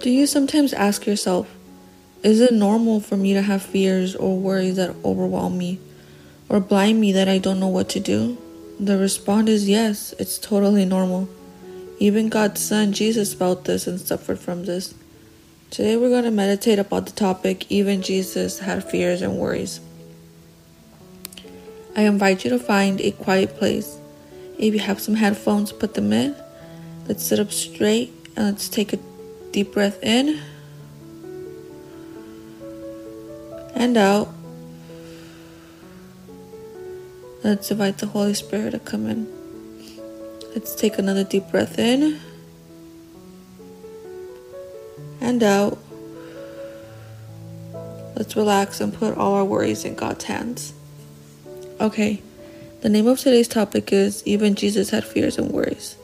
Do you sometimes ask yourself, is it normal for me to have fears or worries that overwhelm me or blind me that I don't know what to do? The response is yes, it's totally normal. Even God's Son Jesus felt this and suffered from this. Today we're going to meditate about the topic even Jesus had fears and worries. I invite you to find a quiet place. If you have some headphones, put them in. Let's sit up straight and let's take a deep breath in and out. Let's invite the Holy Spirit to come in. Let's take another deep breath in and out. Let's relax and put all our worries in God's hands. Okay, the name of today's topic is Even Jesus Had Fears and Worries.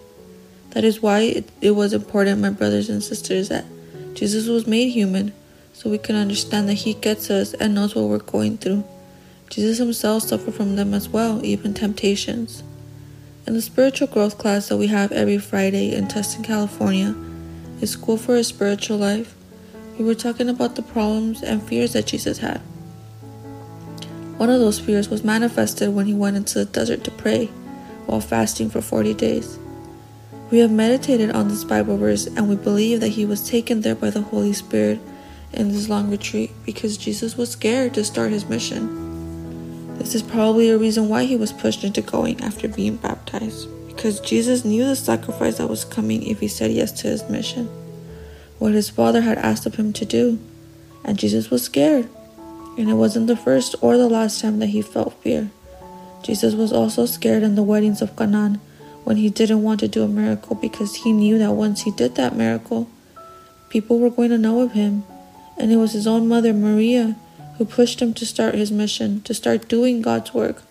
That is why it, it was important, my brothers and sisters, that Jesus was made human so we can understand that He gets us and knows what we're going through. Jesus Himself suffered from them as well, even temptations. In the spiritual growth class that we have every Friday in Tustin, California, a school for a spiritual life, we were talking about the problems and fears that Jesus had. One of those fears was manifested when he went into the desert to pray while fasting for 40 days. We have meditated on this Bible verse and we believe that he was taken there by the Holy Spirit in this long retreat because Jesus was scared to start his mission. This is probably a reason why he was pushed into going after being baptized, because Jesus knew the sacrifice that was coming if he said yes to his mission, what his father had asked of him to do, and Jesus was scared. And it wasn't the first or the last time that he felt fear. Jesus was also scared in the weddings of Canaan when he didn't want to do a miracle because he knew that once he did that miracle, people were going to know of him and it was his own mother, Maria, who pushed him to start his mission, to start doing God's work.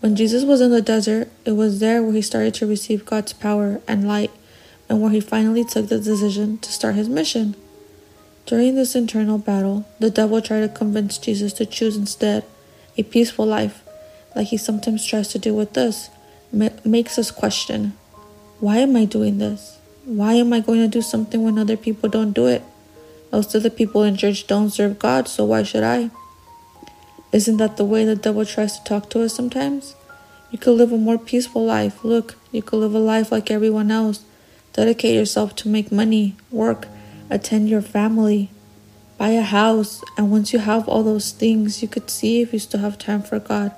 When Jesus was in the desert, it was there where he started to receive God's power and light, and where he finally took the decision to start his mission. During this internal battle, the devil tried to convince Jesus to choose instead a peaceful life, like he sometimes tries to do with us, makes us question why am I doing this? Why am I going to do something when other people don't do it? Most of the people in church don't serve God, so why should I? Isn't that the way the devil tries to talk to us sometimes? You could live a more peaceful life. Look, you could live a life like everyone else. Dedicate yourself to make money, work, attend your family, buy a house, and once you have all those things, you could see if you still have time for God.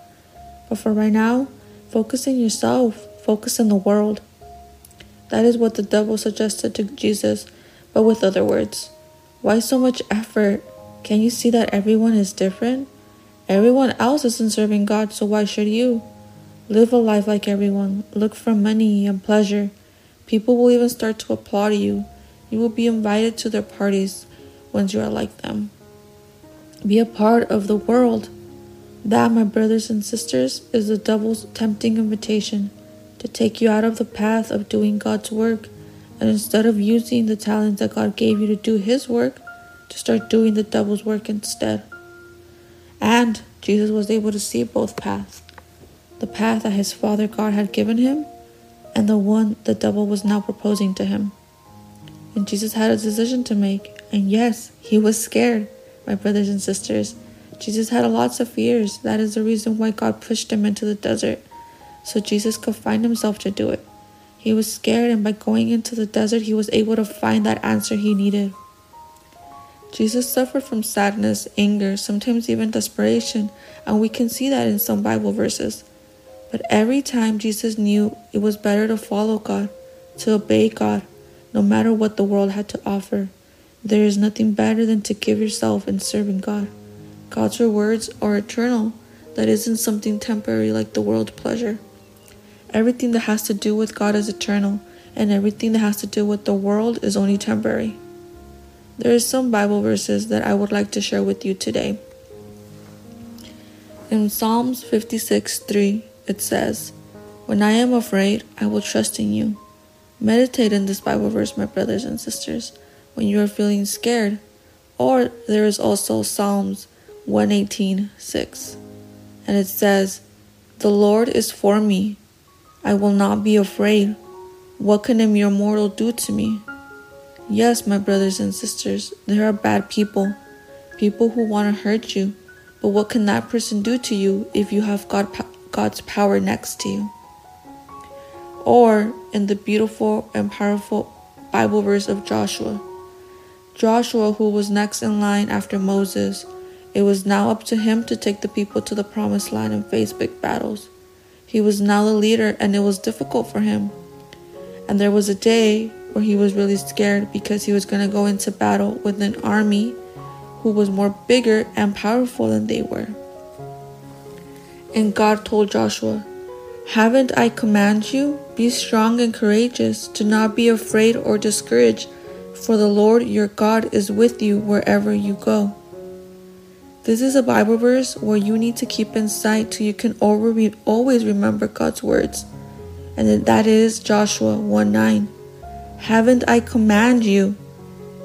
But for right now, focus on yourself, focus on the world. That is what the devil suggested to Jesus, but with other words. Why so much effort? Can you see that everyone is different? Everyone else isn't serving God, so why should you? Live a life like everyone. Look for money and pleasure. People will even start to applaud you. You will be invited to their parties once you are like them. Be a part of the world. That, my brothers and sisters, is the devil's tempting invitation to take you out of the path of doing God's work, and instead of using the talents that God gave you to do His work, to start doing the devil's work instead. And Jesus was able to see both paths the path that his Father God had given him, and the one the devil was now proposing to him. And Jesus had a decision to make, and yes, he was scared, my brothers and sisters. Jesus had lots of fears. That is the reason why God pushed him into the desert so Jesus could find himself to do it. He was scared, and by going into the desert, he was able to find that answer he needed. Jesus suffered from sadness, anger, sometimes even desperation, and we can see that in some Bible verses. But every time Jesus knew it was better to follow God, to obey God, no matter what the world had to offer. There is nothing better than to give yourself in serving God. God's rewards are eternal, that isn't something temporary like the world pleasure. Everything that has to do with God is eternal, and everything that has to do with the world is only temporary. There are some Bible verses that I would like to share with you today. In Psalms 56 3, it says, When I am afraid, I will trust in you. Meditate in this Bible verse, my brothers and sisters, when you are feeling scared. Or there is also Psalms 118 6, and it says, The Lord is for me I will not be afraid. What can a mere mortal do to me? Yes, my brothers and sisters, there are bad people, people who want to hurt you. But what can that person do to you if you have God, God's power next to you? Or in the beautiful and powerful Bible verse of Joshua. Joshua, who was next in line after Moses, it was now up to him to take the people to the promised land and face big battles. He was now the leader, and it was difficult for him. And there was a day where he was really scared because he was going to go into battle with an army who was more bigger and powerful than they were. And God told Joshua, Haven't I commanded you? Be strong and courageous. Do not be afraid or discouraged, for the Lord your God is with you wherever you go. This is a Bible verse where you need to keep in sight so you can always remember God's words. And that is Joshua 1 9. Haven't I commanded you?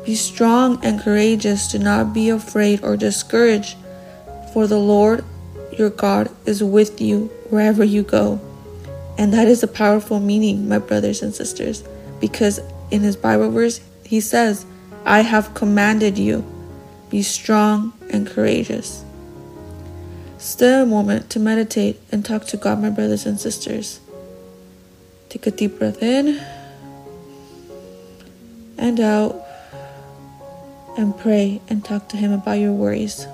Be strong and courageous. Do not be afraid or discouraged, for the Lord your God is with you wherever you go. And that is a powerful meaning, my brothers and sisters, because in his Bible verse, he says, I have commanded you, be strong and courageous. Stay a moment to meditate and talk to God, my brothers and sisters. Take a deep breath in and out and pray and talk to Him about your worries.